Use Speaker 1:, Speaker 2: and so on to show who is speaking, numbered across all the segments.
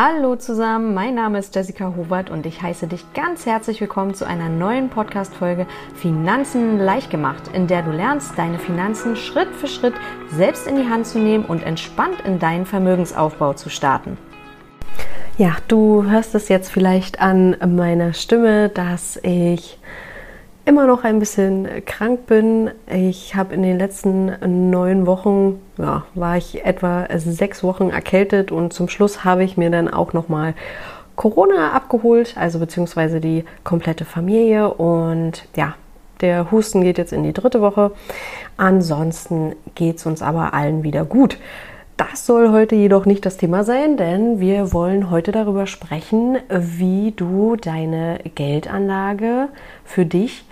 Speaker 1: Hallo zusammen, mein Name ist Jessica Hubert und ich heiße dich ganz herzlich willkommen zu einer neuen Podcast-Folge Finanzen leicht gemacht, in der du lernst, deine Finanzen Schritt für Schritt selbst in die Hand zu nehmen und entspannt in deinen Vermögensaufbau zu starten. Ja, du hörst es jetzt vielleicht an meiner Stimme, dass ich immer noch ein bisschen krank bin. Ich habe in den letzten neun Wochen, ja, war ich etwa sechs Wochen erkältet und zum Schluss habe ich mir dann auch noch mal Corona abgeholt, also beziehungsweise die komplette Familie und ja, der Husten geht jetzt in die dritte Woche. Ansonsten geht es uns aber allen wieder gut. Das soll heute jedoch nicht das Thema sein, denn wir wollen heute darüber sprechen, wie du deine Geldanlage für dich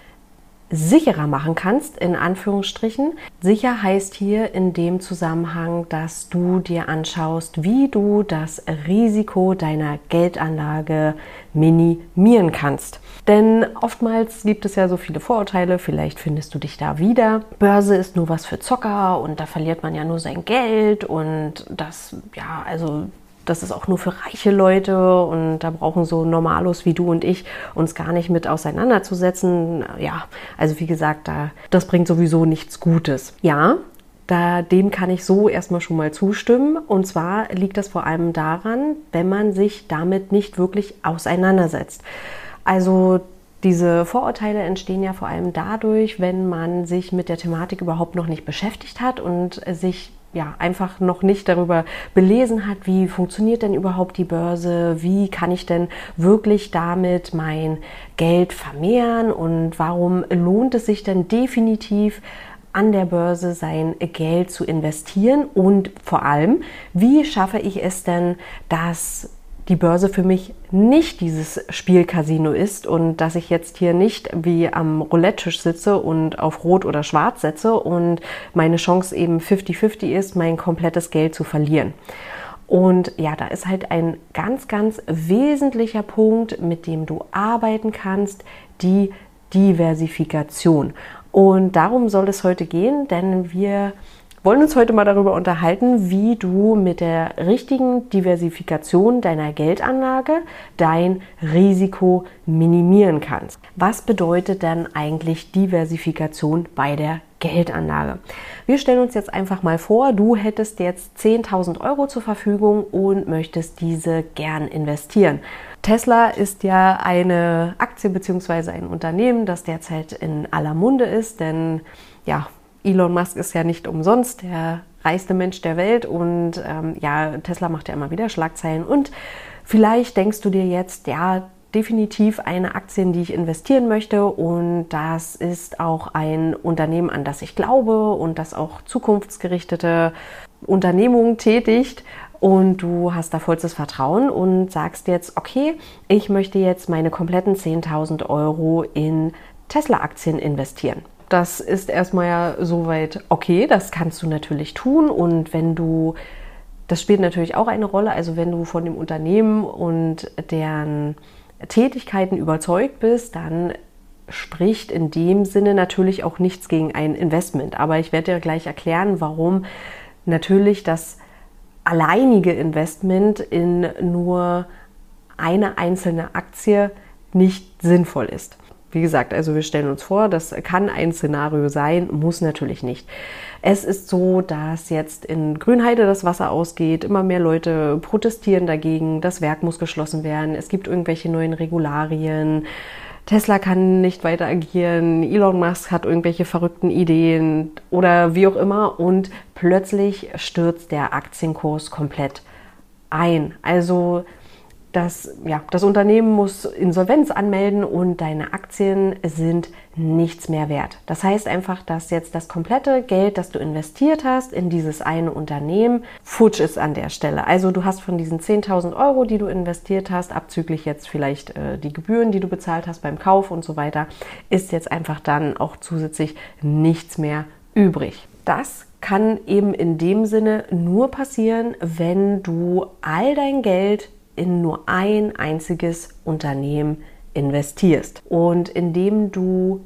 Speaker 1: sicherer machen kannst, in Anführungsstrichen. Sicher heißt hier in dem Zusammenhang, dass du dir anschaust, wie du das Risiko deiner Geldanlage minimieren kannst. Denn oftmals gibt es ja so viele Vorurteile, vielleicht findest du dich da wieder. Börse ist nur was für Zocker und da verliert man ja nur sein Geld und das, ja, also das ist auch nur für reiche Leute und da brauchen so Normalos wie du und ich uns gar nicht mit auseinanderzusetzen. Ja, also wie gesagt, da, das bringt sowieso nichts Gutes. Ja, da, dem kann ich so erstmal schon mal zustimmen. Und zwar liegt das vor allem daran, wenn man sich damit nicht wirklich auseinandersetzt. Also diese Vorurteile entstehen ja vor allem dadurch, wenn man sich mit der Thematik überhaupt noch nicht beschäftigt hat und sich ja, einfach noch nicht darüber belesen hat, wie funktioniert denn überhaupt die Börse, wie kann ich denn wirklich damit mein Geld vermehren und warum lohnt es sich denn definitiv an der Börse sein Geld zu investieren und vor allem, wie schaffe ich es denn, dass die Börse für mich nicht dieses Spielcasino ist und dass ich jetzt hier nicht wie am Roulette-Tisch sitze und auf Rot oder Schwarz setze und meine Chance eben 50-50 ist, mein komplettes Geld zu verlieren. Und ja, da ist halt ein ganz, ganz wesentlicher Punkt, mit dem du arbeiten kannst, die Diversifikation. Und darum soll es heute gehen, denn wir wollen uns heute mal darüber unterhalten, wie du mit der richtigen Diversifikation deiner Geldanlage dein Risiko minimieren kannst. Was bedeutet denn eigentlich Diversifikation bei der Geldanlage? Wir stellen uns jetzt einfach mal vor, du hättest jetzt 10.000 Euro zur Verfügung und möchtest diese gern investieren. Tesla ist ja eine Aktie bzw. ein Unternehmen, das derzeit in aller Munde ist, denn ja, Elon Musk ist ja nicht umsonst der reichste Mensch der Welt und ähm, ja, Tesla macht ja immer wieder Schlagzeilen. Und vielleicht denkst du dir jetzt, ja, definitiv eine Aktie, in die ich investieren möchte und das ist auch ein Unternehmen, an das ich glaube und das auch zukunftsgerichtete Unternehmungen tätigt. Und du hast da vollstes Vertrauen und sagst jetzt, okay, ich möchte jetzt meine kompletten 10.000 Euro in Tesla-Aktien investieren das ist erstmal ja soweit okay, das kannst du natürlich tun und wenn du, das spielt natürlich auch eine Rolle, also wenn du von dem Unternehmen und deren Tätigkeiten überzeugt bist, dann spricht in dem Sinne natürlich auch nichts gegen ein Investment. Aber ich werde dir gleich erklären, warum natürlich das alleinige Investment in nur eine einzelne Aktie nicht sinnvoll ist. Wie gesagt, also wir stellen uns vor, das kann ein Szenario sein, muss natürlich nicht. Es ist so, dass jetzt in Grünheide das Wasser ausgeht, immer mehr Leute protestieren dagegen, das Werk muss geschlossen werden, es gibt irgendwelche neuen Regularien. Tesla kann nicht weiter agieren, Elon Musk hat irgendwelche verrückten Ideen oder wie auch immer und plötzlich stürzt der Aktienkurs komplett ein. Also das, ja, das Unternehmen muss Insolvenz anmelden und deine Aktien sind nichts mehr wert. Das heißt einfach, dass jetzt das komplette Geld, das du investiert hast in dieses eine Unternehmen, futsch ist an der Stelle. Also du hast von diesen 10.000 Euro, die du investiert hast, abzüglich jetzt vielleicht äh, die Gebühren, die du bezahlt hast beim Kauf und so weiter, ist jetzt einfach dann auch zusätzlich nichts mehr übrig. Das kann eben in dem Sinne nur passieren, wenn du all dein Geld in nur ein einziges Unternehmen investierst. Und indem du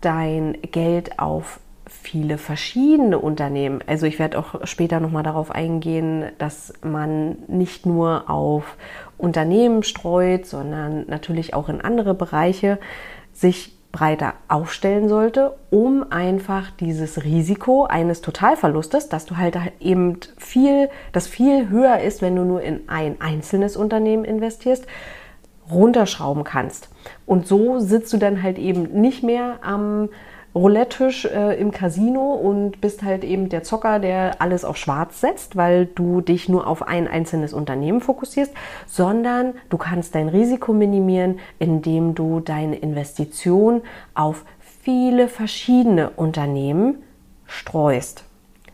Speaker 1: dein Geld auf viele verschiedene Unternehmen. Also ich werde auch später nochmal darauf eingehen, dass man nicht nur auf Unternehmen streut, sondern natürlich auch in andere Bereiche sich breiter aufstellen sollte, um einfach dieses Risiko eines Totalverlustes, dass du halt eben viel, das viel höher ist, wenn du nur in ein einzelnes Unternehmen investierst, runterschrauben kannst. Und so sitzt du dann halt eben nicht mehr am Roulette-Tisch äh, im Casino und bist halt eben der Zocker, der alles auf schwarz setzt, weil du dich nur auf ein einzelnes Unternehmen fokussierst, sondern du kannst dein Risiko minimieren, indem du deine Investition auf viele verschiedene Unternehmen streust.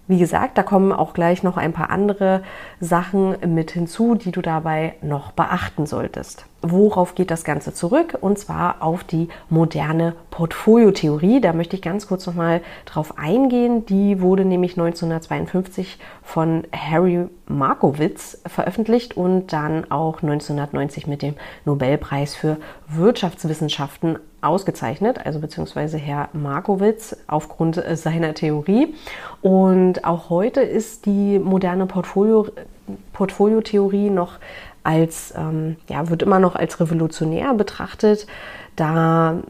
Speaker 1: Wie gesagt, da kommen auch gleich noch ein paar andere Sachen mit hinzu, die du dabei noch beachten solltest. Worauf geht das Ganze zurück? Und zwar auf die moderne Portfoliotheorie. Da möchte ich ganz kurz nochmal drauf eingehen. Die wurde nämlich 1952 von Harry Markowitz veröffentlicht und dann auch 1990 mit dem Nobelpreis für Wirtschaftswissenschaften ausgezeichnet, also beziehungsweise Herr Markowitz aufgrund seiner Theorie. Und auch heute ist die moderne Portfolio, Portfoliotheorie noch als, ähm, ja, wird immer noch als revolutionär betrachtet, da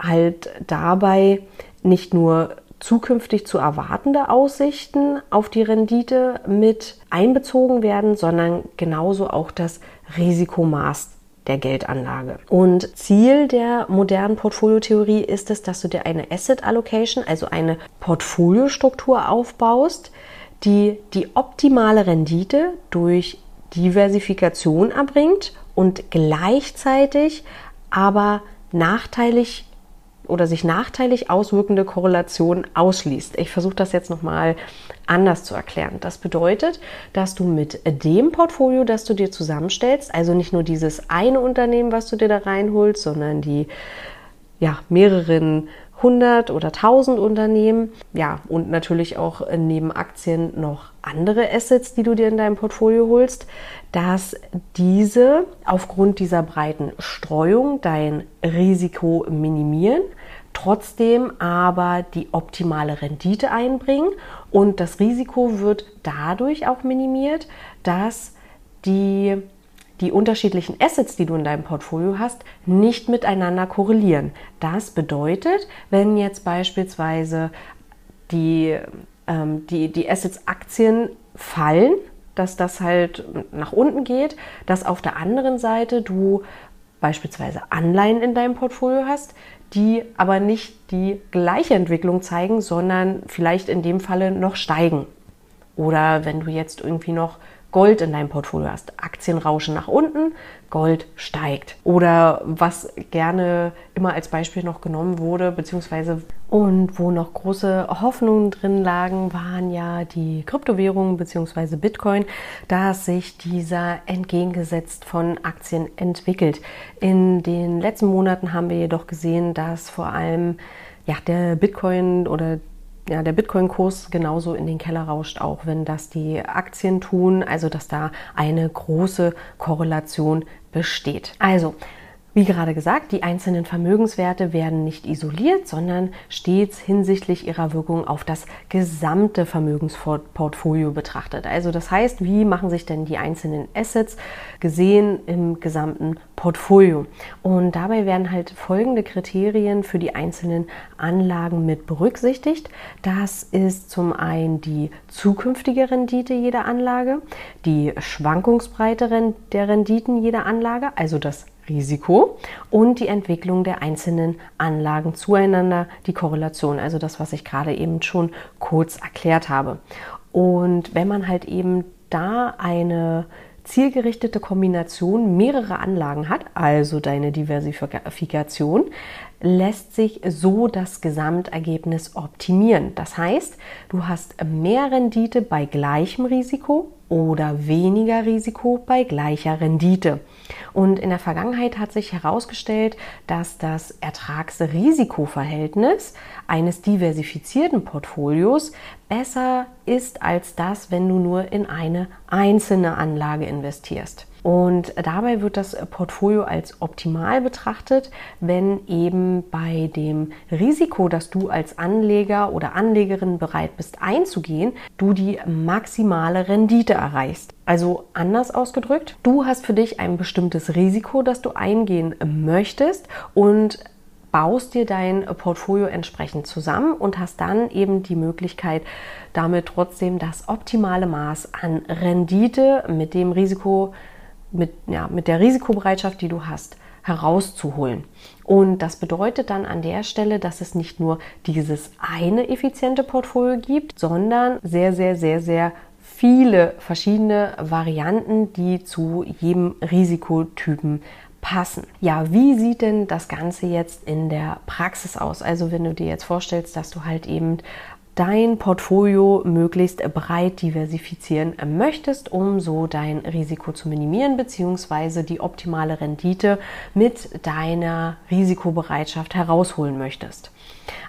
Speaker 1: halt dabei nicht nur zukünftig zu erwartende Aussichten auf die Rendite mit einbezogen werden, sondern genauso auch das Risikomaß der Geldanlage. Und Ziel der modernen Portfoliotheorie ist es, dass du dir eine Asset Allocation, also eine Portfoliostruktur aufbaust, die die optimale Rendite durch Diversifikation erbringt und gleichzeitig aber nachteilig oder sich nachteilig auswirkende Korrelationen ausschließt. Ich versuche das jetzt nochmal anders zu erklären. Das bedeutet, dass du mit dem Portfolio, das du dir zusammenstellst, also nicht nur dieses eine Unternehmen, was du dir da reinholst, sondern die ja, mehreren 100 oder 1000 Unternehmen. Ja, und natürlich auch neben Aktien noch andere Assets, die du dir in deinem Portfolio holst, dass diese aufgrund dieser breiten Streuung dein Risiko minimieren, trotzdem aber die optimale Rendite einbringen und das Risiko wird dadurch auch minimiert, dass die die unterschiedlichen Assets, die du in deinem Portfolio hast, nicht miteinander korrelieren. Das bedeutet, wenn jetzt beispielsweise die, ähm, die, die Assets Aktien fallen, dass das halt nach unten geht, dass auf der anderen Seite du beispielsweise Anleihen in deinem Portfolio hast, die aber nicht die gleiche Entwicklung zeigen, sondern vielleicht in dem Falle noch steigen. Oder wenn du jetzt irgendwie noch Gold in deinem Portfolio hast. Aktien rauschen nach unten, Gold steigt. Oder was gerne immer als Beispiel noch genommen wurde, beziehungsweise und wo noch große Hoffnungen drin lagen, waren ja die Kryptowährungen beziehungsweise Bitcoin, dass sich dieser entgegengesetzt von Aktien entwickelt. In den letzten Monaten haben wir jedoch gesehen, dass vor allem ja, der Bitcoin oder ja, der Bitcoin-Kurs genauso in den Keller rauscht, auch wenn das die Aktien tun, also dass da eine große Korrelation besteht. Also, wie gerade gesagt, die einzelnen Vermögenswerte werden nicht isoliert, sondern stets hinsichtlich ihrer Wirkung auf das gesamte Vermögensportfolio betrachtet. Also das heißt, wie machen sich denn die einzelnen Assets gesehen im gesamten Portfolio? Und dabei werden halt folgende Kriterien für die einzelnen Anlagen mit berücksichtigt. Das ist zum einen die zukünftige Rendite jeder Anlage, die Schwankungsbreite der Renditen jeder Anlage, also das Risiko und die Entwicklung der einzelnen Anlagen zueinander, die Korrelation, also das, was ich gerade eben schon kurz erklärt habe. Und wenn man halt eben da eine zielgerichtete Kombination mehrerer Anlagen hat, also deine Diversifikation, lässt sich so das Gesamtergebnis optimieren. Das heißt, du hast mehr Rendite bei gleichem Risiko oder weniger Risiko bei gleicher Rendite. Und in der Vergangenheit hat sich herausgestellt, dass das Ertrags-Risikoverhältnis eines diversifizierten Portfolios besser ist als das, wenn du nur in eine einzelne Anlage investierst. Und dabei wird das Portfolio als optimal betrachtet, wenn eben bei dem Risiko, das du als Anleger oder Anlegerin bereit bist einzugehen, du die maximale Rendite erreichst. Also anders ausgedrückt, du hast für dich ein bestimmtes Risiko, das du eingehen möchtest und baust dir dein Portfolio entsprechend zusammen und hast dann eben die Möglichkeit, damit trotzdem das optimale Maß an Rendite mit dem Risiko, mit, ja, mit der Risikobereitschaft, die du hast, herauszuholen. Und das bedeutet dann an der Stelle, dass es nicht nur dieses eine effiziente Portfolio gibt, sondern sehr, sehr, sehr, sehr viele verschiedene Varianten, die zu jedem Risikotypen passen. Ja, wie sieht denn das Ganze jetzt in der Praxis aus? Also wenn du dir jetzt vorstellst, dass du halt eben dein Portfolio möglichst breit diversifizieren möchtest, um so dein Risiko zu minimieren bzw. die optimale Rendite mit deiner Risikobereitschaft herausholen möchtest.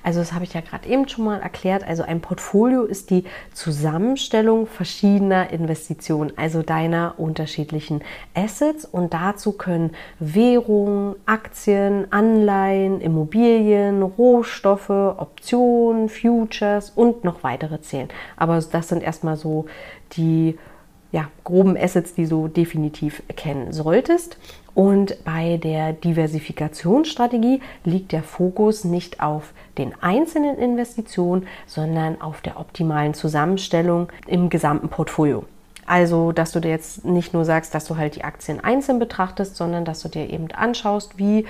Speaker 1: Also das habe ich ja gerade eben schon mal erklärt. Also ein Portfolio ist die Zusammenstellung verschiedener Investitionen, also deiner unterschiedlichen Assets. Und dazu können Währungen, Aktien, Anleihen, Immobilien, Rohstoffe, Optionen, Futures und noch weitere zählen. Aber das sind erstmal so die ja, groben Assets, die du definitiv kennen solltest. Und bei der Diversifikationsstrategie liegt der Fokus nicht auf den einzelnen Investitionen, sondern auf der optimalen Zusammenstellung im gesamten Portfolio. Also, dass du dir jetzt nicht nur sagst, dass du halt die Aktien einzeln betrachtest, sondern dass du dir eben anschaust, wie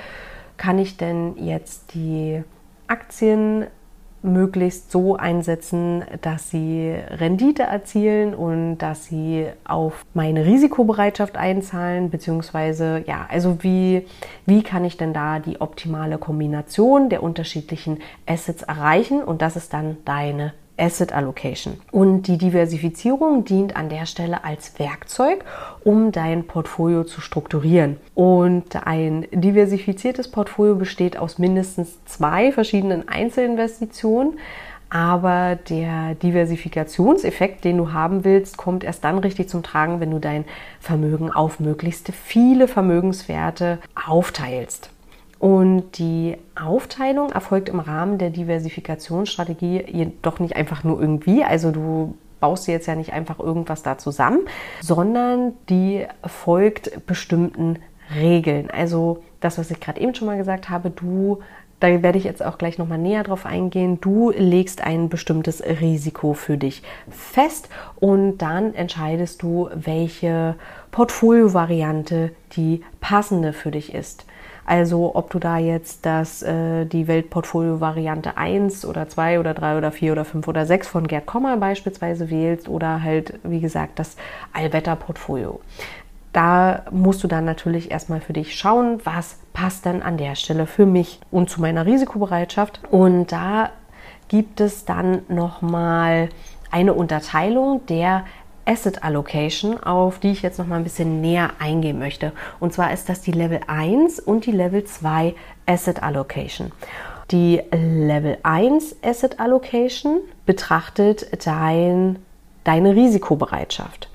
Speaker 1: kann ich denn jetzt die Aktien möglichst so einsetzen, dass sie Rendite erzielen und dass sie auf meine Risikobereitschaft einzahlen, beziehungsweise ja, also wie, wie kann ich denn da die optimale Kombination der unterschiedlichen Assets erreichen? Und das ist dann deine Asset Allocation. Und die Diversifizierung dient an der Stelle als Werkzeug, um dein Portfolio zu strukturieren. Und ein diversifiziertes Portfolio besteht aus mindestens zwei verschiedenen Einzelinvestitionen. Aber der Diversifikationseffekt, den du haben willst, kommt erst dann richtig zum Tragen, wenn du dein Vermögen auf möglichst viele Vermögenswerte aufteilst. Und die Aufteilung erfolgt im Rahmen der Diversifikationsstrategie jedoch nicht einfach nur irgendwie. Also du baust dir jetzt ja nicht einfach irgendwas da zusammen, sondern die folgt bestimmten Regeln. Also das, was ich gerade eben schon mal gesagt habe, du, da werde ich jetzt auch gleich nochmal näher drauf eingehen, du legst ein bestimmtes Risiko für dich fest und dann entscheidest du, welche Portfoliovariante die passende für dich ist. Also ob du da jetzt das, äh, die Weltportfolio-Variante 1 oder 2 oder 3 oder 4 oder 5 oder 6 von Gerd Kommer beispielsweise wählst oder halt, wie gesagt, das Allwetter-Portfolio. Da musst du dann natürlich erstmal für dich schauen, was passt dann an der Stelle für mich und zu meiner Risikobereitschaft. Und da gibt es dann nochmal eine Unterteilung der Asset Allocation, auf die ich jetzt noch mal ein bisschen näher eingehen möchte. Und zwar ist das die Level 1 und die Level 2 Asset Allocation. Die Level 1 Asset Allocation betrachtet dein, deine Risikobereitschaft.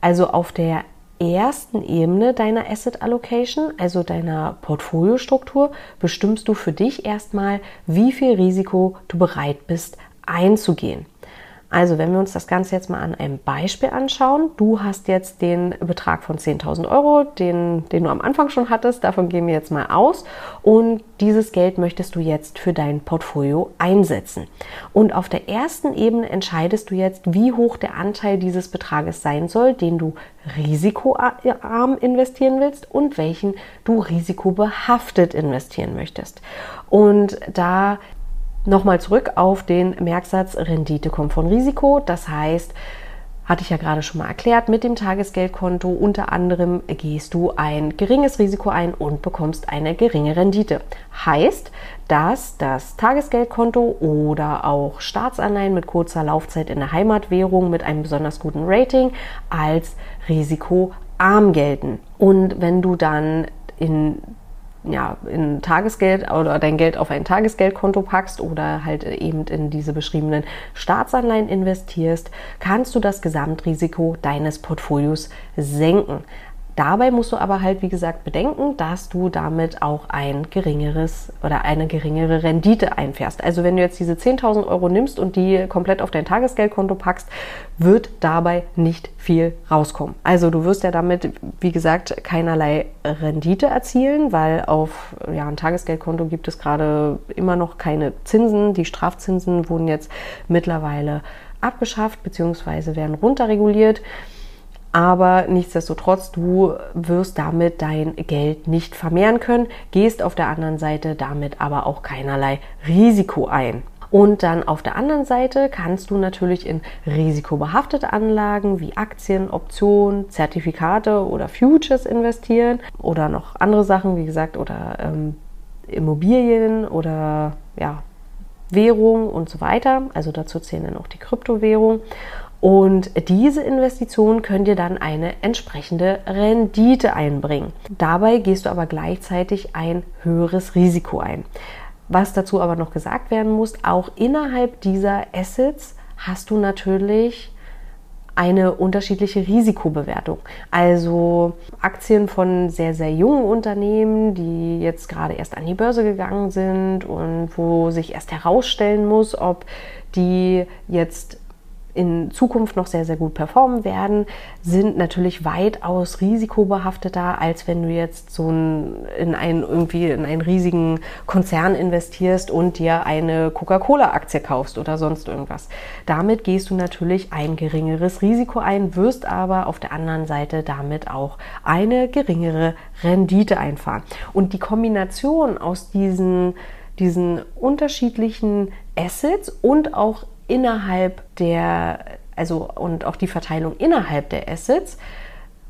Speaker 1: Also auf der ersten Ebene deiner Asset Allocation, also deiner Portfoliostruktur, bestimmst du für dich erstmal, wie viel Risiko du bereit bist einzugehen. Also wenn wir uns das Ganze jetzt mal an einem Beispiel anschauen, du hast jetzt den Betrag von 10.000 Euro, den, den du am Anfang schon hattest, davon gehen wir jetzt mal aus und dieses Geld möchtest du jetzt für dein Portfolio einsetzen. Und auf der ersten Ebene entscheidest du jetzt, wie hoch der Anteil dieses Betrages sein soll, den du risikoarm investieren willst und welchen du risikobehaftet investieren möchtest. Und da Nochmal zurück auf den Merksatz Rendite kommt von Risiko. Das heißt, hatte ich ja gerade schon mal erklärt, mit dem Tagesgeldkonto unter anderem gehst du ein geringes Risiko ein und bekommst eine geringe Rendite. Heißt, dass das Tagesgeldkonto oder auch Staatsanleihen mit kurzer Laufzeit in der Heimatwährung mit einem besonders guten Rating als risikoarm gelten. Und wenn du dann in ja, in Tagesgeld oder dein Geld auf ein Tagesgeldkonto packst oder halt eben in diese beschriebenen Staatsanleihen investierst, kannst du das Gesamtrisiko deines Portfolios senken. Dabei musst du aber halt, wie gesagt, bedenken, dass du damit auch ein geringeres oder eine geringere Rendite einfährst. Also wenn du jetzt diese 10.000 Euro nimmst und die komplett auf dein Tagesgeldkonto packst, wird dabei nicht viel rauskommen. Also du wirst ja damit, wie gesagt, keinerlei Rendite erzielen, weil auf ja, ein Tagesgeldkonto gibt es gerade immer noch keine Zinsen. Die Strafzinsen wurden jetzt mittlerweile abgeschafft bzw. werden runterreguliert. Aber nichtsdestotrotz, du wirst damit dein Geld nicht vermehren können, gehst auf der anderen Seite damit aber auch keinerlei Risiko ein. Und dann auf der anderen Seite kannst du natürlich in risikobehaftete Anlagen wie Aktien, Optionen, Zertifikate oder Futures investieren oder noch andere Sachen, wie gesagt, oder ähm, Immobilien oder ja, Währung und so weiter. Also dazu zählen dann auch die Kryptowährungen. Und diese Investition können dir dann eine entsprechende Rendite einbringen. Dabei gehst du aber gleichzeitig ein höheres Risiko ein. Was dazu aber noch gesagt werden muss, auch innerhalb dieser Assets hast du natürlich eine unterschiedliche Risikobewertung. Also Aktien von sehr, sehr jungen Unternehmen, die jetzt gerade erst an die Börse gegangen sind und wo sich erst herausstellen muss, ob die jetzt in Zukunft noch sehr, sehr gut performen werden, sind natürlich weitaus risikobehafteter, als wenn du jetzt so ein, in einen irgendwie in einen riesigen Konzern investierst und dir eine Coca-Cola-Aktie kaufst oder sonst irgendwas. Damit gehst du natürlich ein geringeres Risiko ein, wirst aber auf der anderen Seite damit auch eine geringere Rendite einfahren. Und die Kombination aus diesen diesen unterschiedlichen Assets und auch innerhalb der, also und auch die Verteilung innerhalb der Assets,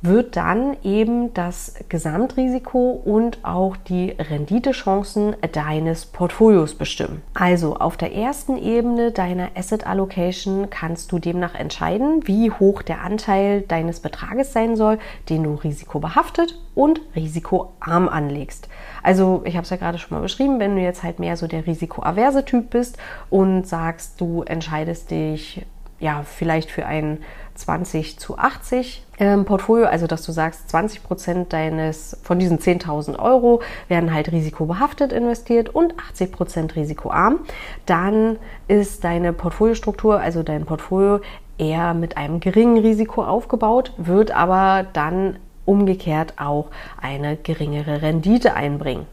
Speaker 1: wird dann eben das Gesamtrisiko und auch die Renditechancen deines Portfolios bestimmen. Also auf der ersten Ebene deiner Asset Allocation kannst du demnach entscheiden, wie hoch der Anteil deines Betrages sein soll, den du risikobehaftet und risikoarm anlegst. Also ich habe es ja gerade schon mal beschrieben, wenn du jetzt halt mehr so der risikoaverse Typ bist und sagst, du entscheidest dich ja vielleicht für ein 20 zu 80 ähm, Portfolio, also dass du sagst, 20 Prozent deines von diesen 10.000 Euro werden halt risikobehaftet investiert und 80 Prozent risikoarm, dann ist deine Portfoliostruktur, also dein Portfolio eher mit einem geringen Risiko aufgebaut, wird aber dann umgekehrt auch eine geringere Rendite einbringen.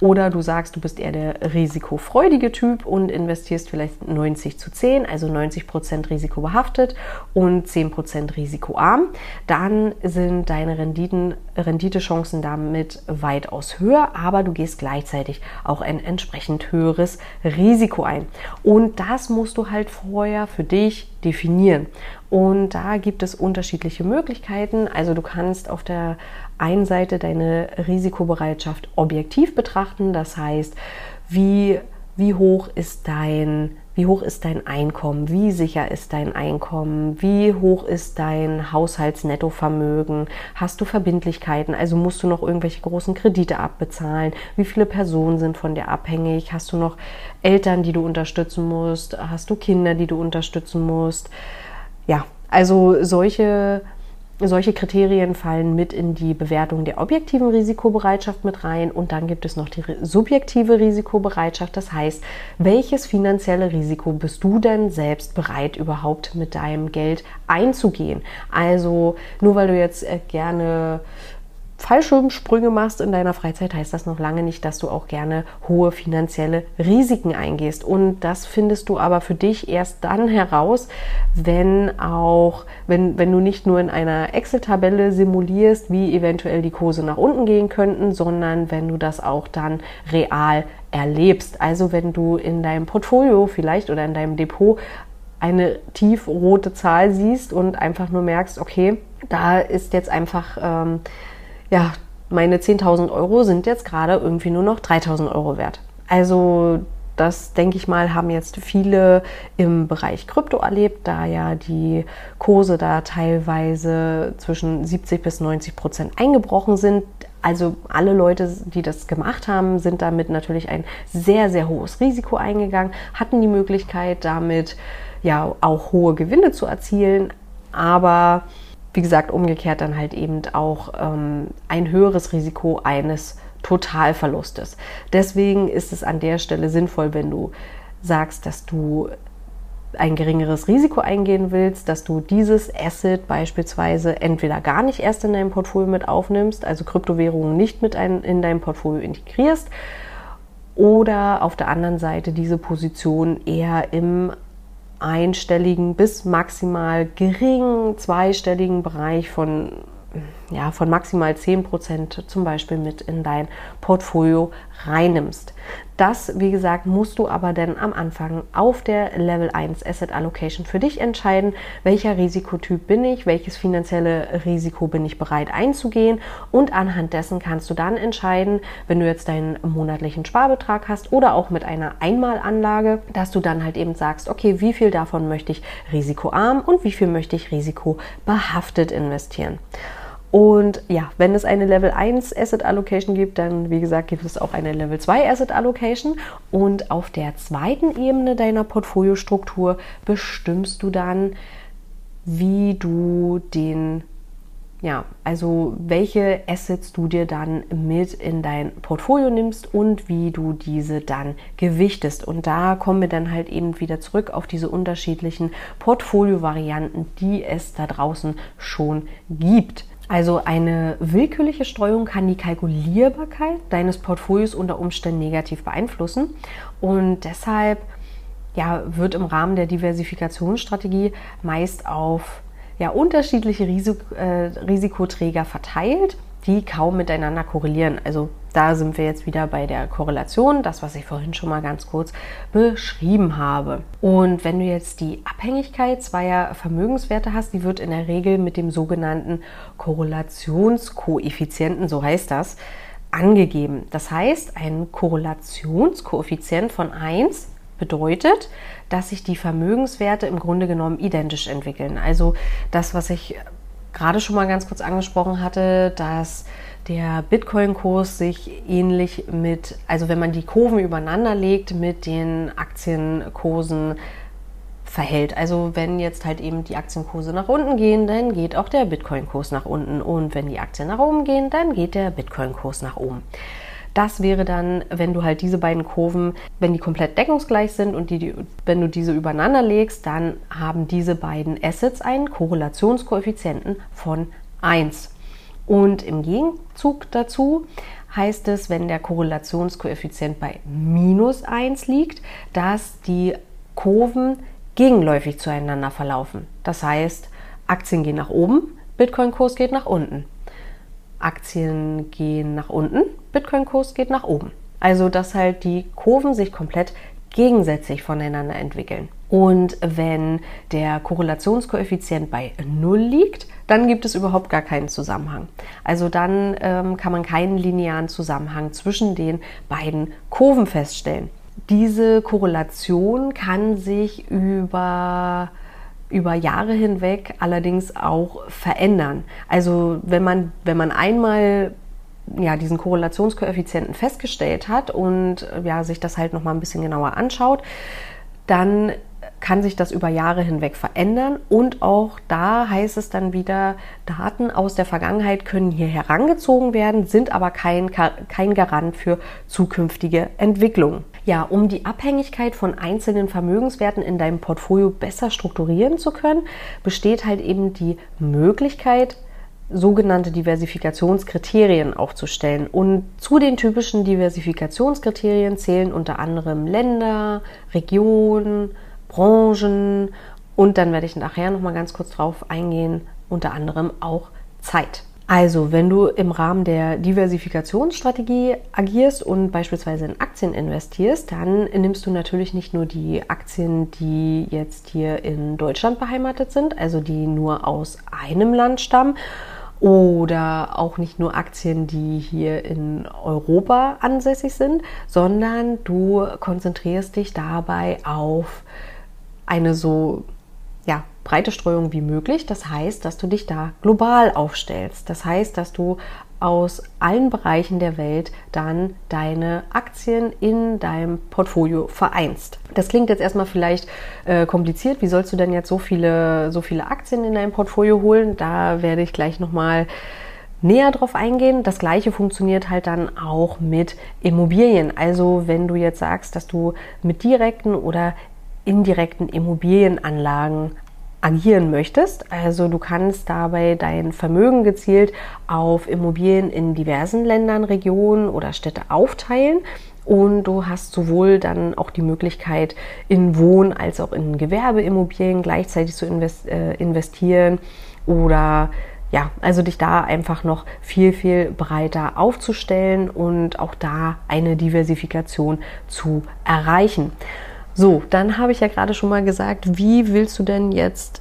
Speaker 1: Oder du sagst, du bist eher der risikofreudige Typ und investierst vielleicht 90 zu 10, also 90 Prozent risikobehaftet und 10 Prozent risikoarm. Dann sind deine Renditen, Renditechancen damit weitaus höher, aber du gehst gleichzeitig auch ein entsprechend höheres Risiko ein. Und das musst du halt vorher für dich definieren. Und da gibt es unterschiedliche Möglichkeiten. Also du kannst auf der einen Seite deine Risikobereitschaft objektiv betrachten. Das heißt, wie, wie hoch ist dein wie hoch ist dein Einkommen? Wie sicher ist dein Einkommen? Wie hoch ist dein Haushaltsnettovermögen? Hast du Verbindlichkeiten? Also musst du noch irgendwelche großen Kredite abbezahlen? Wie viele Personen sind von dir abhängig? Hast du noch Eltern, die du unterstützen musst? Hast du Kinder, die du unterstützen musst? Ja, also solche solche Kriterien fallen mit in die Bewertung der objektiven Risikobereitschaft mit rein und dann gibt es noch die subjektive Risikobereitschaft. Das heißt, welches finanzielle Risiko bist du denn selbst bereit überhaupt mit deinem Geld einzugehen? Also nur weil du jetzt äh, gerne Fallschirmsprünge machst in deiner Freizeit, heißt das noch lange nicht, dass du auch gerne hohe finanzielle Risiken eingehst. Und das findest du aber für dich erst dann heraus, wenn auch, wenn, wenn du nicht nur in einer Excel-Tabelle simulierst, wie eventuell die Kurse nach unten gehen könnten, sondern wenn du das auch dann real erlebst. Also wenn du in deinem Portfolio vielleicht oder in deinem Depot eine tiefrote Zahl siehst und einfach nur merkst, okay, da ist jetzt einfach ähm, ja, meine 10.000 Euro sind jetzt gerade irgendwie nur noch 3.000 Euro wert. Also das, denke ich mal, haben jetzt viele im Bereich Krypto erlebt, da ja die Kurse da teilweise zwischen 70 bis 90 Prozent eingebrochen sind. Also alle Leute, die das gemacht haben, sind damit natürlich ein sehr, sehr hohes Risiko eingegangen, hatten die Möglichkeit, damit ja auch hohe Gewinne zu erzielen. Aber wie gesagt, umgekehrt dann halt eben auch ähm, ein höheres Risiko eines Totalverlustes. Deswegen ist es an der Stelle sinnvoll, wenn du sagst, dass du ein geringeres Risiko eingehen willst, dass du dieses Asset beispielsweise entweder gar nicht erst in dein Portfolio mit aufnimmst, also Kryptowährungen nicht mit in dein Portfolio integrierst, oder auf der anderen Seite diese Position eher im einstelligen bis maximal geringen zweistelligen Bereich von ja, von maximal 10% zum Beispiel mit in dein Portfolio reinnimmst. Das, wie gesagt, musst du aber dann am Anfang auf der Level 1 Asset Allocation für dich entscheiden, welcher Risikotyp bin ich, welches finanzielle Risiko bin ich bereit einzugehen und anhand dessen kannst du dann entscheiden, wenn du jetzt deinen monatlichen Sparbetrag hast oder auch mit einer Einmalanlage, dass du dann halt eben sagst, okay, wie viel davon möchte ich risikoarm und wie viel möchte ich risikobehaftet investieren. Und ja, wenn es eine Level 1 Asset Allocation gibt, dann wie gesagt gibt es auch eine Level 2 Asset Allocation. Und auf der zweiten Ebene deiner Portfoliostruktur bestimmst du dann, wie du den ja, also welche Assets du dir dann mit in dein Portfolio nimmst und wie du diese dann gewichtest. Und da kommen wir dann halt eben wieder zurück auf diese unterschiedlichen Portfolio-Varianten, die es da draußen schon gibt. Also eine willkürliche Streuung kann die Kalkulierbarkeit deines Portfolios unter Umständen negativ beeinflussen. Und deshalb ja, wird im Rahmen der Diversifikationsstrategie meist auf ja, unterschiedliche Risik äh, Risikoträger verteilt die kaum miteinander korrelieren. Also da sind wir jetzt wieder bei der Korrelation, das, was ich vorhin schon mal ganz kurz beschrieben habe. Und wenn du jetzt die Abhängigkeit zweier Vermögenswerte hast, die wird in der Regel mit dem sogenannten Korrelationskoeffizienten, so heißt das, angegeben. Das heißt, ein Korrelationskoeffizient von 1 bedeutet, dass sich die Vermögenswerte im Grunde genommen identisch entwickeln. Also das, was ich gerade schon mal ganz kurz angesprochen hatte, dass der Bitcoin-Kurs sich ähnlich mit, also wenn man die Kurven übereinander legt, mit den Aktienkursen verhält. Also wenn jetzt halt eben die Aktienkurse nach unten gehen, dann geht auch der Bitcoin-Kurs nach unten. Und wenn die Aktien nach oben gehen, dann geht der Bitcoin-Kurs nach oben. Das wäre dann, wenn du halt diese beiden Kurven, wenn die komplett deckungsgleich sind und die, die, wenn du diese übereinander legst, dann haben diese beiden Assets einen Korrelationskoeffizienten von 1. Und im Gegenzug dazu heißt es, wenn der Korrelationskoeffizient bei minus 1 liegt, dass die Kurven gegenläufig zueinander verlaufen. Das heißt, Aktien gehen nach oben, Bitcoin-Kurs geht nach unten. Aktien gehen nach unten, Bitcoin-Kurs geht nach oben. Also dass halt die Kurven sich komplett gegensätzlich voneinander entwickeln. Und wenn der Korrelationskoeffizient bei 0 liegt, dann gibt es überhaupt gar keinen Zusammenhang. Also dann ähm, kann man keinen linearen Zusammenhang zwischen den beiden Kurven feststellen. Diese Korrelation kann sich über über Jahre hinweg allerdings auch verändern. Also wenn man, wenn man einmal ja, diesen Korrelationskoeffizienten festgestellt hat und ja, sich das halt nochmal ein bisschen genauer anschaut, dann kann sich das über Jahre hinweg verändern und auch da heißt es dann wieder, Daten aus der Vergangenheit können hier herangezogen werden, sind aber kein, kein Garant für zukünftige Entwicklungen. Ja, um die Abhängigkeit von einzelnen Vermögenswerten in deinem Portfolio besser strukturieren zu können, besteht halt eben die Möglichkeit, sogenannte Diversifikationskriterien aufzustellen. Und zu den typischen Diversifikationskriterien zählen unter anderem Länder, Regionen, Branchen und dann werde ich nachher noch mal ganz kurz drauf eingehen, unter anderem auch Zeit. Also, wenn du im Rahmen der Diversifikationsstrategie agierst und beispielsweise in Aktien investierst, dann nimmst du natürlich nicht nur die Aktien, die jetzt hier in Deutschland beheimatet sind, also die nur aus einem Land stammen, oder auch nicht nur Aktien, die hier in Europa ansässig sind, sondern du konzentrierst dich dabei auf eine so breite Streuung wie möglich. Das heißt, dass du dich da global aufstellst. Das heißt, dass du aus allen Bereichen der Welt dann deine Aktien in deinem Portfolio vereinst. Das klingt jetzt erstmal vielleicht äh, kompliziert. Wie sollst du denn jetzt so viele, so viele Aktien in dein Portfolio holen? Da werde ich gleich nochmal näher drauf eingehen. Das gleiche funktioniert halt dann auch mit Immobilien. Also wenn du jetzt sagst, dass du mit direkten oder indirekten Immobilienanlagen agieren möchtest. Also du kannst dabei dein Vermögen gezielt auf Immobilien in diversen Ländern, Regionen oder Städte aufteilen. Und du hast sowohl dann auch die Möglichkeit, in Wohn- als auch in Gewerbeimmobilien gleichzeitig zu äh, investieren oder ja, also dich da einfach noch viel, viel breiter aufzustellen und auch da eine Diversifikation zu erreichen. So, dann habe ich ja gerade schon mal gesagt, wie willst du denn jetzt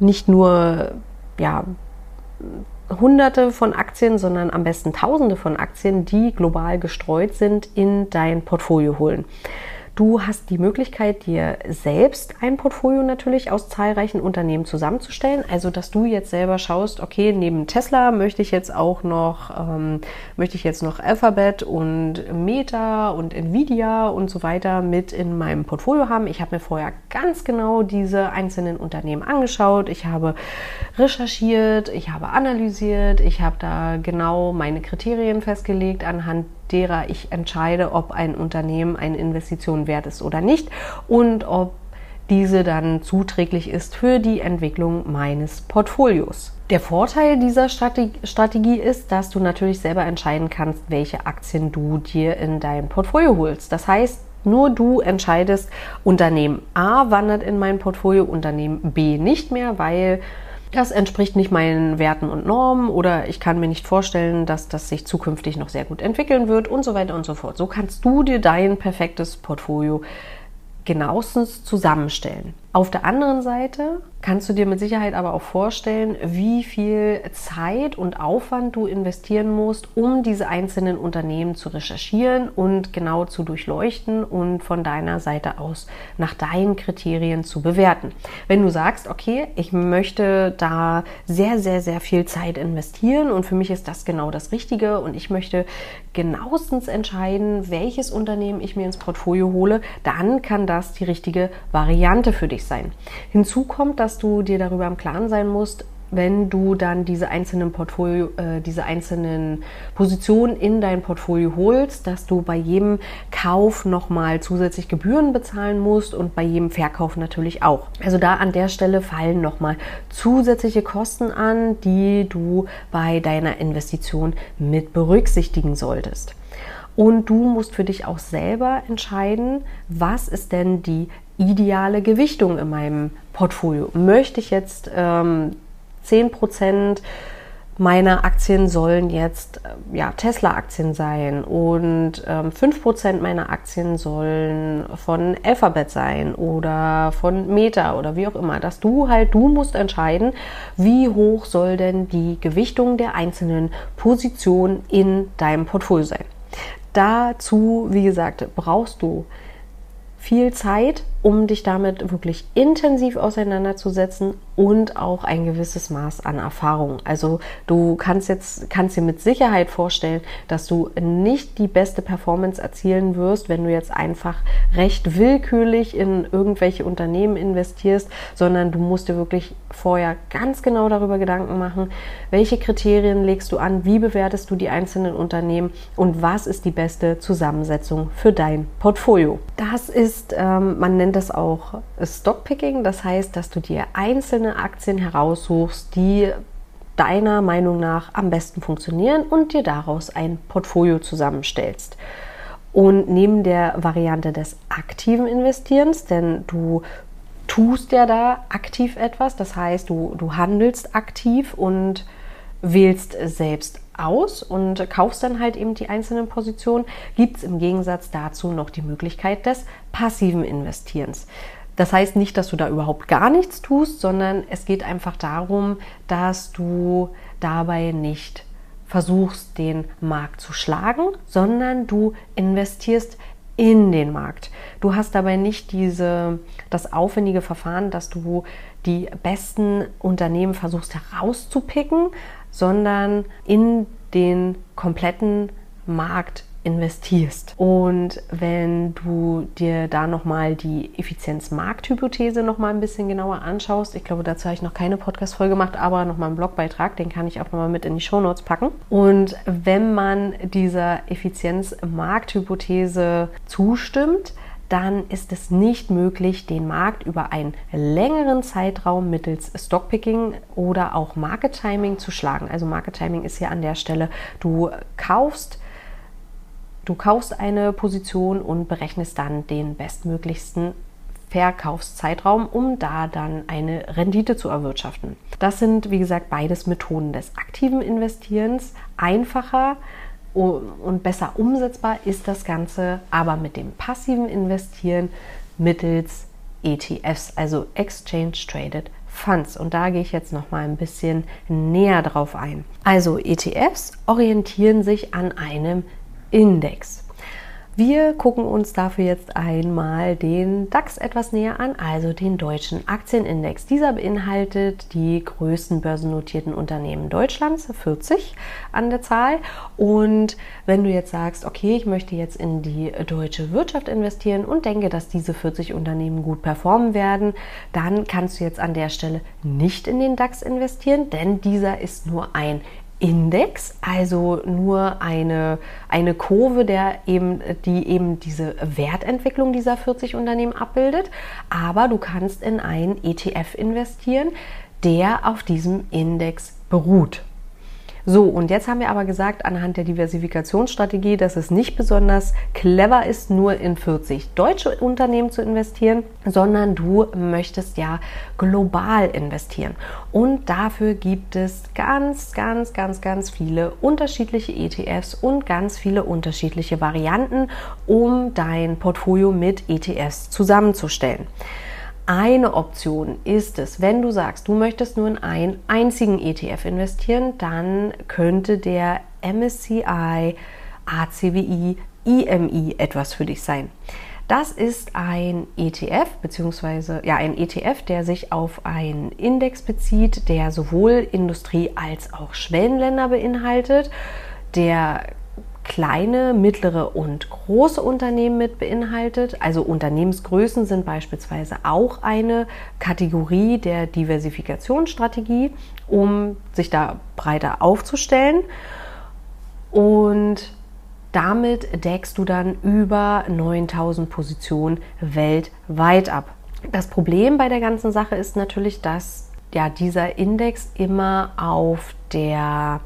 Speaker 1: nicht nur ja, Hunderte von Aktien, sondern am besten Tausende von Aktien, die global gestreut sind, in dein Portfolio holen. Du hast die Möglichkeit, dir selbst ein Portfolio natürlich aus zahlreichen Unternehmen zusammenzustellen. Also, dass du jetzt selber schaust, okay, neben Tesla möchte ich jetzt auch noch, ähm, möchte ich jetzt noch Alphabet und Meta und Nvidia und so weiter mit in meinem Portfolio haben. Ich habe mir vorher ganz genau diese einzelnen Unternehmen angeschaut. Ich habe recherchiert, ich habe analysiert, ich habe da genau meine Kriterien festgelegt, anhand derer ich entscheide, ob ein Unternehmen eine Investition wert ist oder nicht und ob diese dann zuträglich ist für die Entwicklung meines Portfolios. Der Vorteil dieser Strategie ist, dass du natürlich selber entscheiden kannst, welche Aktien du dir in dein Portfolio holst. Das heißt, nur du entscheidest, Unternehmen A wandert in mein Portfolio, Unternehmen B nicht mehr, weil das entspricht nicht meinen Werten und Normen oder ich kann mir nicht vorstellen, dass das sich zukünftig noch sehr gut entwickeln wird und so weiter und so fort. So kannst du dir dein perfektes Portfolio genauestens zusammenstellen. Auf der anderen Seite kannst du dir mit Sicherheit aber auch vorstellen, wie viel Zeit und Aufwand du investieren musst, um diese einzelnen Unternehmen zu recherchieren und genau zu durchleuchten und von deiner Seite aus nach deinen Kriterien zu bewerten. Wenn du sagst, okay, ich möchte da sehr, sehr, sehr viel Zeit investieren und für mich ist das genau das Richtige und ich möchte genauestens entscheiden, welches Unternehmen ich mir ins Portfolio hole, dann kann das die richtige Variante für dich sein. Hinzu kommt, dass du dir darüber im Klaren sein musst, wenn du dann diese einzelnen Portfolio, äh, diese einzelnen Positionen in dein Portfolio holst, dass du bei jedem Kauf nochmal zusätzlich Gebühren bezahlen musst und bei jedem Verkauf natürlich auch. Also da an der Stelle fallen nochmal zusätzliche Kosten an, die du bei deiner Investition mit berücksichtigen solltest. Und du musst für dich auch selber entscheiden, was ist denn die ideale Gewichtung in meinem Portfolio. Möchte ich jetzt ähm, 10% meiner Aktien sollen jetzt äh, ja, Tesla-Aktien sein und ähm, 5% meiner Aktien sollen von Alphabet sein oder von Meta oder wie auch immer. Dass du halt, du musst entscheiden, wie hoch soll denn die Gewichtung der einzelnen Positionen in deinem Portfolio sein. Dazu, wie gesagt, brauchst du viel Zeit, um dich damit wirklich intensiv auseinanderzusetzen und auch ein gewisses Maß an Erfahrung. Also du kannst jetzt kannst dir mit Sicherheit vorstellen, dass du nicht die beste Performance erzielen wirst, wenn du jetzt einfach recht willkürlich in irgendwelche Unternehmen investierst, sondern du musst dir wirklich vorher ganz genau darüber Gedanken machen, welche Kriterien legst du an, wie bewertest du die einzelnen Unternehmen und was ist die beste Zusammensetzung für dein Portfolio. Das ist, ähm, man nennt das auch Stockpicking, das heißt, dass du dir einzelne Aktien heraussuchst, die deiner Meinung nach am besten funktionieren und dir daraus ein Portfolio zusammenstellst. Und neben der Variante des aktiven Investierens, denn du tust ja da aktiv etwas, das heißt, du, du handelst aktiv und wählst selbst aus und kaufst dann halt eben die einzelnen Positionen, gibt es im Gegensatz dazu noch die Möglichkeit des passiven Investierens. Das heißt nicht, dass du da überhaupt gar nichts tust, sondern es geht einfach darum, dass du dabei nicht versuchst, den Markt zu schlagen, sondern du investierst in den Markt. Du hast dabei nicht diese, das aufwendige Verfahren, dass du die besten Unternehmen versuchst herauszupicken, sondern in den kompletten Markt investierst. Und wenn du dir da nochmal die Effizienz-Markt-Hypothese nochmal ein bisschen genauer anschaust, ich glaube, dazu habe ich noch keine Podcast-Folge gemacht, aber nochmal einen Blogbeitrag, den kann ich auch nochmal mit in die Shownotes packen. Und wenn man dieser Effizienz-Markt-Hypothese zustimmt, dann ist es nicht möglich, den Markt über einen längeren Zeitraum mittels Stockpicking oder auch Market Timing zu schlagen. Also Market Timing ist hier an der Stelle, du kaufst Du kaufst eine Position und berechnest dann den bestmöglichsten Verkaufszeitraum, um da dann eine Rendite zu erwirtschaften. Das sind, wie gesagt, beides Methoden des aktiven Investierens. Einfacher und besser umsetzbar ist das Ganze aber mit dem passiven Investieren mittels ETFs, also Exchange Traded Funds. Und da gehe ich jetzt noch mal ein bisschen näher drauf ein. Also ETFs orientieren sich an einem Index. Wir gucken uns dafür jetzt einmal den DAX etwas näher an, also den deutschen Aktienindex. Dieser beinhaltet die größten börsennotierten Unternehmen Deutschlands, 40 an der Zahl. Und wenn du jetzt sagst, okay, ich möchte jetzt in die deutsche Wirtschaft investieren und denke, dass diese 40 Unternehmen gut performen werden, dann kannst du jetzt an der Stelle nicht in den DAX investieren, denn dieser ist nur ein Index, also nur eine, eine Kurve, der eben, die eben diese Wertentwicklung dieser 40 Unternehmen abbildet. Aber du kannst in einen ETF investieren, der auf diesem Index beruht. So, und jetzt haben wir aber gesagt, anhand der Diversifikationsstrategie, dass es nicht besonders clever ist, nur in 40 deutsche Unternehmen zu investieren, sondern du möchtest ja global investieren. Und dafür gibt es ganz, ganz, ganz, ganz viele unterschiedliche ETFs und ganz viele unterschiedliche Varianten, um dein Portfolio mit ETFs zusammenzustellen. Eine Option ist es, wenn du sagst, du möchtest nur in einen einzigen ETF investieren, dann könnte der MSCI ACWI IMI etwas für dich sein. Das ist ein ETF, beziehungsweise ja, ein ETF, der sich auf einen Index bezieht, der sowohl Industrie- als auch Schwellenländer beinhaltet. Der kleine, mittlere und große Unternehmen mit beinhaltet. Also Unternehmensgrößen sind beispielsweise auch eine Kategorie der Diversifikationsstrategie, um sich da breiter aufzustellen. Und damit deckst du dann über 9000 Positionen weltweit ab. Das Problem bei der ganzen Sache ist natürlich, dass ja dieser Index immer auf der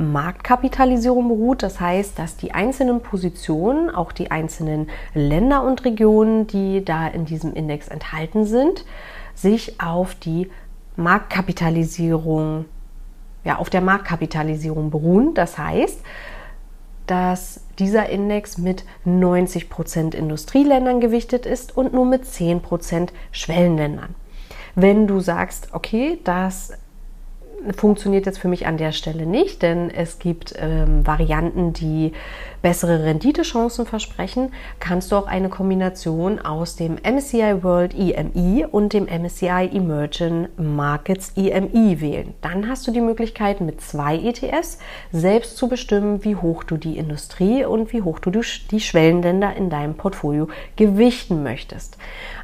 Speaker 1: Marktkapitalisierung beruht. Das heißt, dass die einzelnen Positionen, auch die einzelnen Länder und Regionen, die da in diesem Index enthalten sind, sich auf die Marktkapitalisierung, ja, auf der Marktkapitalisierung beruhen. Das heißt, dass dieser Index mit 90 Prozent Industrieländern gewichtet ist und nur mit 10 Prozent Schwellenländern. Wenn du sagst, okay, das funktioniert jetzt für mich an der Stelle nicht, denn es gibt ähm, Varianten, die bessere Renditechancen versprechen. Kannst du auch eine Kombination aus dem MSCI World EMI und dem MSCI Emerging Markets EMI wählen. Dann hast du die Möglichkeit, mit zwei ETFs selbst zu bestimmen, wie hoch du die Industrie und wie hoch du die Schwellenländer in deinem Portfolio gewichten möchtest.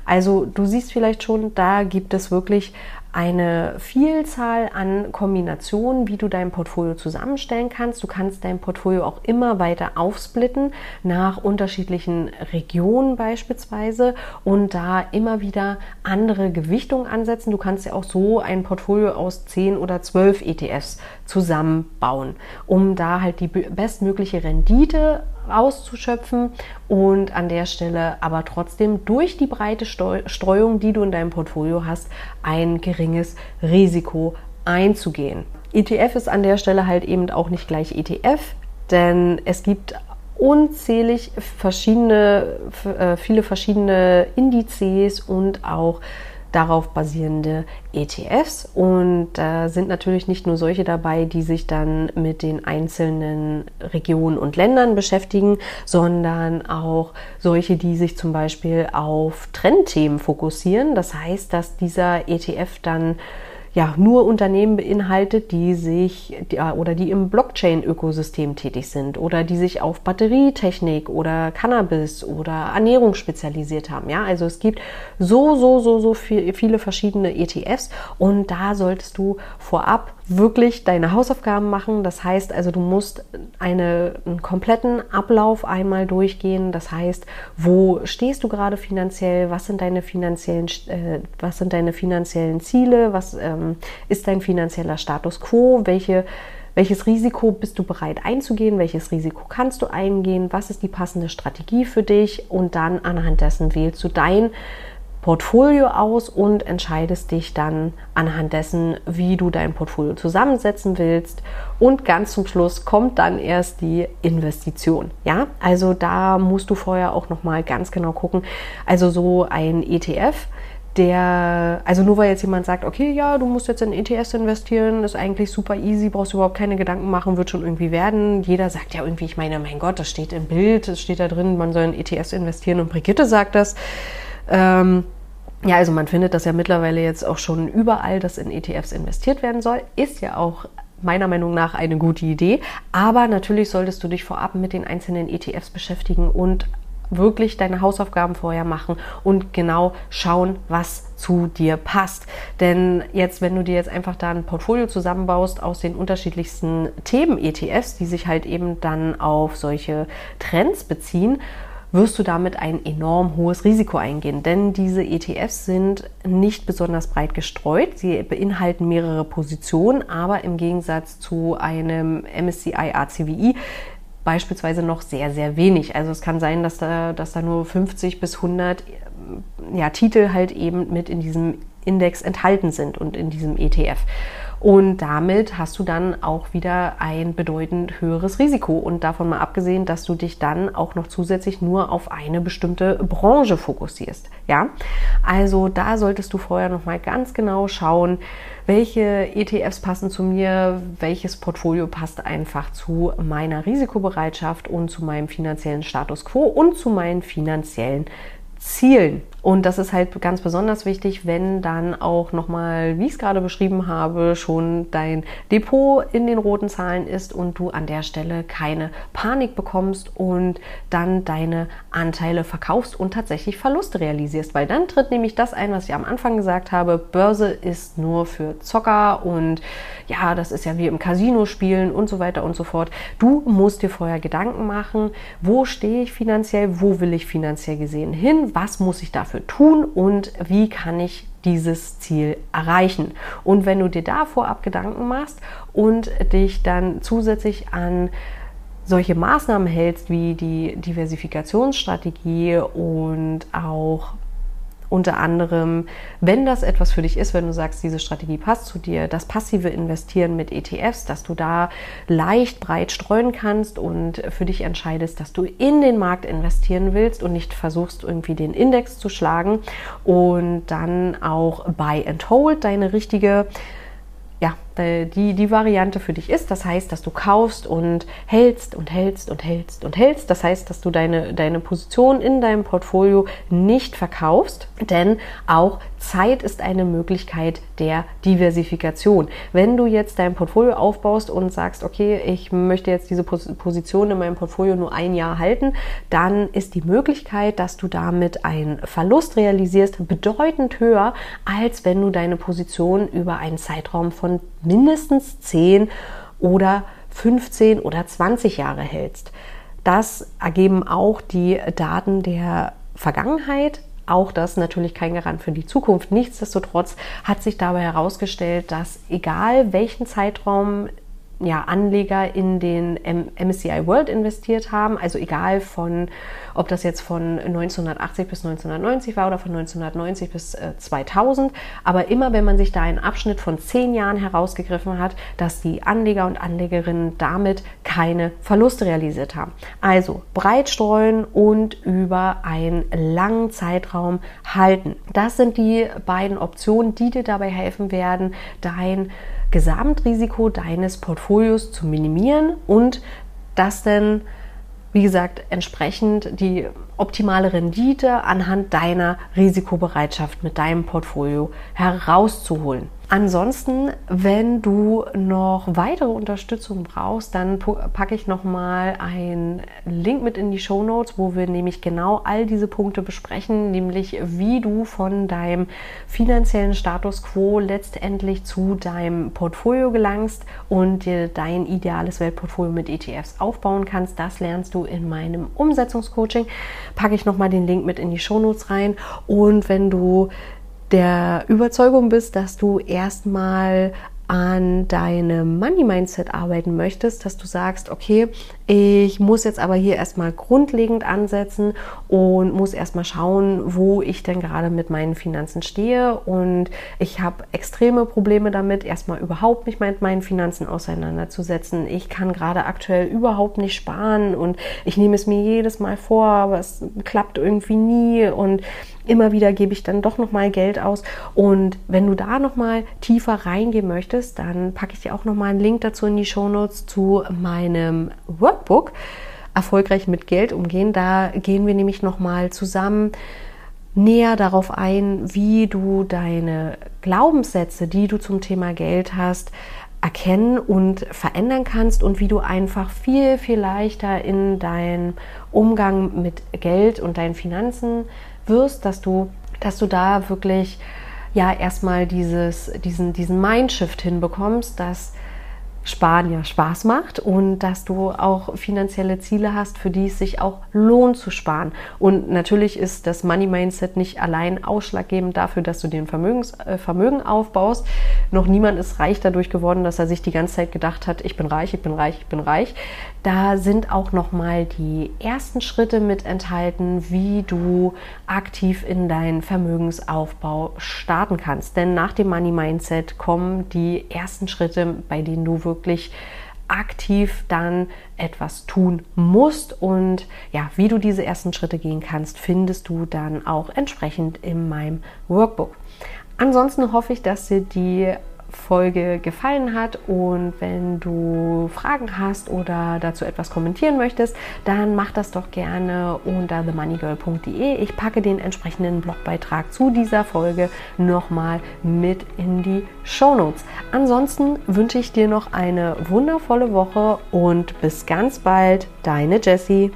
Speaker 1: Also du siehst vielleicht schon, da gibt es wirklich eine Vielzahl an Kombinationen, wie du dein Portfolio zusammenstellen kannst. Du kannst dein Portfolio auch immer weiter aufsplitten nach unterschiedlichen Regionen beispielsweise und da immer wieder andere Gewichtungen ansetzen. Du kannst ja auch so ein Portfolio aus 10 oder 12 ETFs zusammenbauen, um da halt die bestmögliche Rendite auszuschöpfen und an der Stelle aber trotzdem durch die breite Streuung, die du in deinem Portfolio hast, ein geringes Risiko einzugehen. ETF ist an der Stelle halt eben auch nicht gleich ETF, denn es gibt unzählig verschiedene, äh, viele verschiedene Indizes und auch darauf basierende ETFs. Und da sind natürlich nicht nur solche dabei, die sich dann mit den einzelnen Regionen und Ländern beschäftigen, sondern auch solche, die sich zum Beispiel auf Trendthemen fokussieren. Das heißt, dass dieser ETF dann ja nur Unternehmen beinhaltet, die sich die, oder die im Blockchain-Ökosystem tätig sind oder die sich auf Batterietechnik oder Cannabis oder Ernährung spezialisiert haben. Ja, also es gibt so, so, so, so viel, viele verschiedene ETFs und da solltest du vorab wirklich deine Hausaufgaben machen. Das heißt also, du musst eine, einen kompletten Ablauf einmal durchgehen. Das heißt, wo stehst du gerade finanziell? Was sind deine finanziellen, äh, was sind deine finanziellen Ziele? Was ähm, ist dein finanzieller Status quo? Welche welches Risiko bist du bereit einzugehen? Welches Risiko kannst du eingehen? Was ist die passende Strategie für dich? Und dann anhand dessen wählst du dein Portfolio aus und entscheidest dich dann anhand dessen, wie du dein Portfolio zusammensetzen willst. Und ganz zum Schluss kommt dann erst die Investition. Ja, also da musst du vorher auch noch mal ganz genau gucken. Also so ein ETF, der, also nur weil jetzt jemand sagt, okay, ja, du musst jetzt in ETS investieren, ist eigentlich super easy, brauchst überhaupt keine Gedanken machen, wird schon irgendwie werden. Jeder sagt ja irgendwie, ich meine, mein Gott, das steht im Bild, das steht da drin, man soll in ETS investieren und Brigitte sagt das. Ähm, ja, also man findet das ja mittlerweile jetzt auch schon überall, dass in ETFs investiert werden soll. Ist ja auch meiner Meinung nach eine gute Idee. Aber natürlich solltest du dich vorab mit den einzelnen ETFs beschäftigen und wirklich deine Hausaufgaben vorher machen und genau schauen, was zu dir passt. Denn jetzt, wenn du dir jetzt einfach da ein Portfolio zusammenbaust aus den unterschiedlichsten Themen-ETFs, die sich halt eben dann auf solche Trends beziehen, wirst du damit ein enorm hohes Risiko eingehen. Denn diese ETFs sind nicht besonders breit gestreut. Sie beinhalten mehrere Positionen, aber im Gegensatz zu einem MSCI ACWI beispielsweise noch sehr, sehr wenig. Also es kann sein, dass da, dass da nur 50 bis 100 ja, Titel halt eben mit in diesem Index enthalten sind und in diesem ETF. Und damit hast du dann auch wieder ein bedeutend höheres Risiko. Und davon mal abgesehen, dass du dich dann auch noch zusätzlich nur auf eine bestimmte Branche fokussierst. Ja, also da solltest du vorher noch mal ganz genau schauen, welche ETFs passen zu mir, welches Portfolio passt einfach zu meiner Risikobereitschaft und zu meinem finanziellen Status quo und zu meinen finanziellen Zielen. Und das ist halt ganz besonders wichtig, wenn dann auch nochmal, wie ich es gerade beschrieben habe, schon dein Depot in den roten Zahlen ist und du an der Stelle keine Panik bekommst und dann deine Anteile verkaufst und tatsächlich Verluste realisierst. Weil dann tritt nämlich das ein, was ich am Anfang gesagt habe, Börse ist nur für Zocker und ja, das ist ja wie im Casino spielen und so weiter und so fort. Du musst dir vorher Gedanken machen, wo stehe ich finanziell, wo will ich finanziell gesehen hin, was muss ich dafür dafür tun und wie kann ich dieses Ziel erreichen. Und wenn du dir da vorab Gedanken machst und dich dann zusätzlich an solche Maßnahmen hältst wie die Diversifikationsstrategie und auch unter anderem, wenn das etwas für dich ist, wenn du sagst, diese Strategie passt zu dir, das passive Investieren mit ETFs, dass du da leicht breit streuen kannst und für dich entscheidest, dass du in den Markt investieren willst und nicht versuchst, irgendwie den Index zu schlagen und dann auch Buy and Hold deine richtige ja, die, die Variante für dich ist. Das heißt, dass du kaufst und hältst und hältst und hältst und hältst. Das heißt, dass du deine, deine Position in deinem Portfolio nicht verkaufst, denn auch Zeit ist eine Möglichkeit der Diversifikation. Wenn du jetzt dein Portfolio aufbaust und sagst, okay, ich möchte jetzt diese Position in meinem Portfolio nur ein Jahr halten, dann ist die Möglichkeit, dass du damit einen Verlust realisierst, bedeutend höher, als wenn du deine Position über einen Zeitraum von mindestens 10 oder 15 oder 20 Jahre hältst. Das ergeben auch die Daten der Vergangenheit. Auch das natürlich kein Garant für die Zukunft. Nichtsdestotrotz hat sich dabei herausgestellt, dass egal welchen Zeitraum ja, Anleger in den MSCI World investiert haben. Also egal von, ob das jetzt von 1980 bis 1990 war oder von 1990 bis äh, 2000. Aber immer, wenn man sich da einen Abschnitt von zehn Jahren herausgegriffen hat, dass die Anleger und Anlegerinnen damit keine Verluste realisiert haben. Also breit streuen und über einen langen Zeitraum halten. Das sind die beiden Optionen, die dir dabei helfen werden, dein Gesamtrisiko deines Portfolios zu minimieren und das denn, wie gesagt, entsprechend die optimale Rendite anhand deiner Risikobereitschaft mit deinem Portfolio herauszuholen. Ansonsten, wenn du noch weitere Unterstützung brauchst, dann packe ich nochmal einen Link mit in die Show Notes, wo wir nämlich genau all diese Punkte besprechen, nämlich wie du von deinem finanziellen Status quo letztendlich zu deinem Portfolio gelangst und dir dein ideales Weltportfolio mit ETFs aufbauen kannst. Das lernst du in meinem Umsetzungscoaching. Packe ich nochmal den Link mit in die Show Notes rein. Und wenn du der Überzeugung bist, dass du erstmal an deinem Money Mindset arbeiten möchtest, dass du sagst, okay, ich muss jetzt aber hier erstmal grundlegend ansetzen und muss erstmal schauen, wo ich denn gerade mit meinen Finanzen stehe. Und ich habe extreme Probleme damit, erstmal überhaupt nicht mit meinen Finanzen auseinanderzusetzen. Ich kann gerade aktuell überhaupt nicht sparen und ich nehme es mir jedes Mal vor, aber es klappt irgendwie nie und immer wieder gebe ich dann doch noch mal Geld aus und wenn du da noch mal tiefer reingehen möchtest, dann packe ich dir auch noch mal einen Link dazu in die Shownotes zu meinem Workshop Workbook Erfolgreich mit Geld umgehen. Da gehen wir nämlich nochmal zusammen näher darauf ein, wie du deine Glaubenssätze, die du zum Thema Geld hast, erkennen und verändern kannst und wie du einfach viel, viel leichter in deinen Umgang mit Geld und deinen Finanzen wirst, dass du, dass du da wirklich ja erstmal dieses, diesen, diesen Mindshift hinbekommst, dass Sparen ja Spaß macht und dass du auch finanzielle Ziele hast, für die es sich auch lohnt zu sparen. Und natürlich ist das Money Mindset nicht allein ausschlaggebend dafür, dass du den Vermögens, äh, Vermögen aufbaust. Noch niemand ist reich dadurch geworden, dass er sich die ganze Zeit gedacht hat, ich bin reich, ich bin reich, ich bin reich. Da sind auch noch mal die ersten Schritte mit enthalten, wie du aktiv in deinen Vermögensaufbau starten kannst. Denn nach dem Money Mindset kommen die ersten Schritte, bei denen du wirklich aktiv dann etwas tun musst und ja, wie du diese ersten Schritte gehen kannst, findest du dann auch entsprechend in meinem Workbook. Ansonsten hoffe ich, dass dir die Folge gefallen hat und wenn du Fragen hast oder dazu etwas kommentieren möchtest, dann mach das doch gerne unter themoneygirl.de. Ich packe den entsprechenden Blogbeitrag zu dieser Folge nochmal mit in die Show Notes. Ansonsten wünsche ich dir noch eine wundervolle Woche und bis ganz bald, deine Jessie.